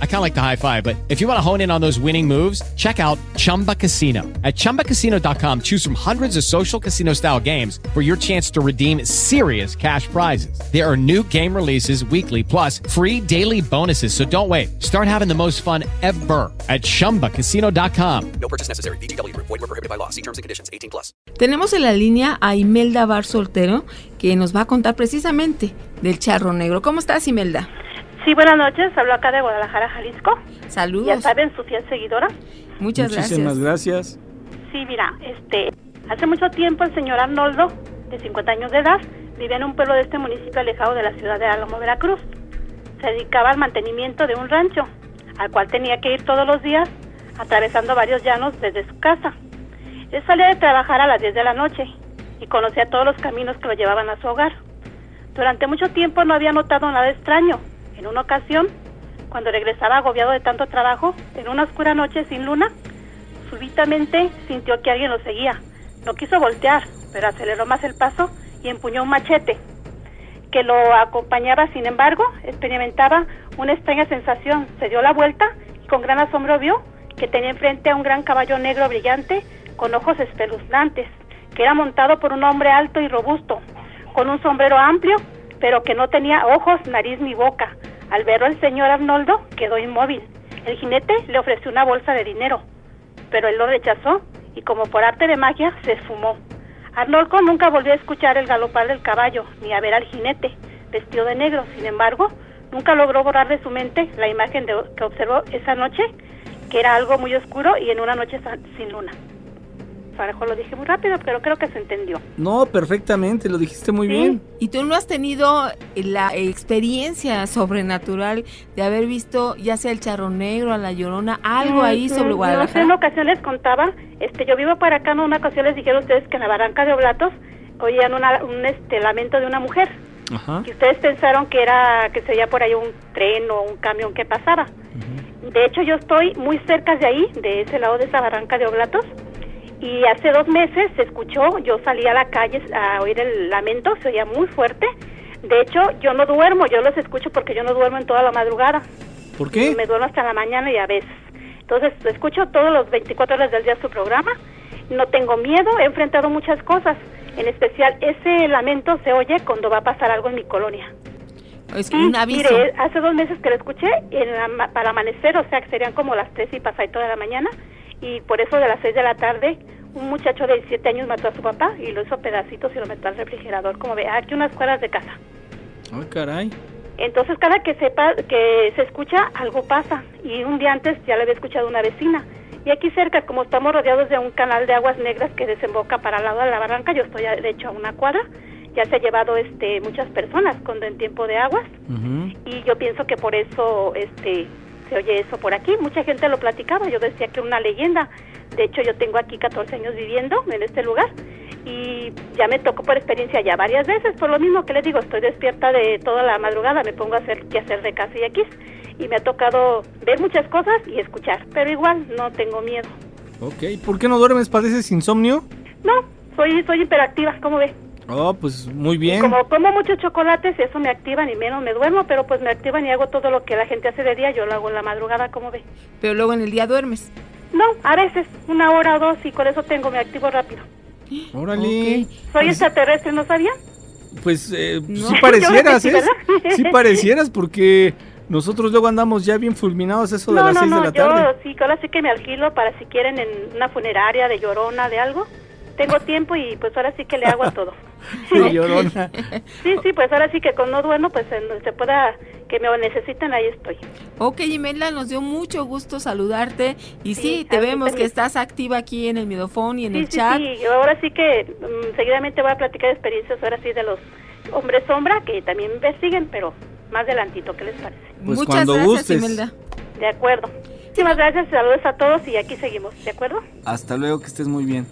I kind of like the high five, but if you want to hone in on those winning moves, check out Chumba Casino. At ChumbaCasino.com, choose from hundreds of social casino style games for your chance to redeem serious cash prizes. There are new game releases weekly, plus free daily bonuses. So don't wait. Start having the most fun ever at ChumbaCasino.com. No purchase necessary. VGW Group. Void were prohibited by law. See terms and conditions. 18 plus. Tenemos en la línea a Imelda Bar Soltero, que nos va a contar precisamente del charro negro. ¿Cómo estás, Imelda? Sí, buenas noches. Hablo acá de Guadalajara, Jalisco. Saludos. Ya saben, su fiel seguidora. Muchas Muchísimas gracias. gracias. Sí, mira, este, hace mucho tiempo el señor Arnoldo, de 50 años de edad, vivía en un pueblo de este municipio alejado de la ciudad de Álamo, Veracruz. Se dedicaba al mantenimiento de un rancho, al cual tenía que ir todos los días, atravesando varios llanos desde su casa. Él salía de trabajar a las 10 de la noche y conocía todos los caminos que lo llevaban a su hogar. Durante mucho tiempo no había notado nada extraño. En una ocasión, cuando regresaba agobiado de tanto trabajo, en una oscura noche sin luna, súbitamente sintió que alguien lo seguía. No quiso voltear, pero aceleró más el paso y empuñó un machete que lo acompañaba. Sin embargo, experimentaba una extraña sensación. Se dio la vuelta y con gran asombro vio que tenía enfrente a un gran caballo negro brillante con ojos espeluznantes, que era montado por un hombre alto y robusto, con un sombrero amplio, pero que no tenía ojos, nariz ni boca. Al verlo el señor Arnoldo quedó inmóvil. El jinete le ofreció una bolsa de dinero, pero él lo rechazó y como por arte de magia se esfumó. Arnoldo nunca volvió a escuchar el galopar del caballo ni a ver al jinete vestido de negro. Sin embargo, nunca logró borrar de su mente la imagen que observó esa noche, que era algo muy oscuro y en una noche sin luna. Parejo lo dije muy rápido, pero creo que se entendió. No, perfectamente, lo dijiste muy Sí. bien. ¿Y tú no has tenido la experiencia sobrenatural de haber visto ya sea el charro negro, a la llorona, algo ahí Mm, sobre mm, No sé, en Guadalajara? ocasión les contaba, este, yo vivo para acá, en una ocasión les dijeron ustedes que en la barranca de Oblatos oían una- un este, lamento de una mujer, Ajá. que ustedes pensaron que era, que se veía por ahí un tren o un camión que pasaba. De hecho, yo estoy muy cerca de ahí, de ese lado de esa barranca de Oblatos, y hace dos meses se escuchó, yo salí a la calle a oír el lamento, se oía muy fuerte. De hecho, yo no duermo, yo los escucho porque yo no duermo en toda la madrugada. ¿Por qué? Me duermo hasta la mañana y a veces. Entonces, escucho todos los 24 horas del día su programa. No tengo miedo, he enfrentado muchas cosas. En especial, ese lamento se oye cuando va a pasar algo en mi colonia. Es Sí, un aviso. Mire, hace dos meses que lo escuché en la ma- para amanecer, o sea que serían como las 3 y pasadito de la mañana. Y por eso de las 6 de la tarde, un muchacho de 17 años mató a su papá y lo hizo pedacitos y lo metió al refrigerador. Como ve, aquí unas cuadras de casa. Ay, caray. Entonces, cada que sepa que se escucha, algo pasa. Y un día antes ya le había escuchado una vecina. Y aquí cerca, como estamos rodeados de un canal de aguas negras que desemboca para el lado de la barranca, yo estoy de hecho a una cuadra, ya se ha llevado este muchas personas cuando en tiempo de aguas y yo pienso que por eso este se oye eso por aquí. Mucha gente lo platicaba, yo decía que era una leyenda. De hecho, yo tengo aquí 14 años viviendo en este lugar y ya me tocó por experiencia ya varias veces, por lo mismo que les digo, estoy despierta de toda la madrugada, me pongo a hacer que hacer de casa y aquí y me ha tocado ver muchas cosas y escuchar, pero igual no tengo miedo. Ok, ¿por qué no duermes? ¿Padeces insomnio? No, soy soy hiperactiva, ¿cómo ve? Oh, pues muy bien. Como como muchos chocolates, eso me activa, ni menos me duermo, pero pues me activan y hago todo lo que la gente hace de día, yo lo hago en la madrugada, ¿cómo ve? Pero luego en el día duermes. No, a veces, una hora o dos, y con eso tengo, me activo rápido. Órale. Ok. Soy extraterrestre, ¿no sabía? Pues eh, No. sí parecieras, Yo ¿eh? sí. Sí parecieras porque nosotros luego andamos ya bien fulminados eso de no, las no, 6 no, de la yo tarde. sí, ahora sí que me alquilo para si quieren en una funeraria de llorona, de algo. Tengo tiempo y pues ahora sí que le hago a todo. de llorona. Sí, sí, pues ahora sí que con no duerno, pues en donde se pueda, que me necesiten, ahí estoy. Ok, Imelda, nos dio mucho gusto saludarte. Y sí, Sí, te vemos que estás activa aquí en el Midofón y en Sí, el sí, chat. sí, yo ahora sí que mm, seguidamente voy a platicar experiencias ahora sí de los hombres sombra, que también me investiguen, pero más adelantito, ¿qué les parece? Pues Muchas cuando gracias, gustes. Imelda. De acuerdo. Muchísimas gracias, saludos a todos y aquí seguimos, ¿de acuerdo? Hasta luego, que estés muy bien.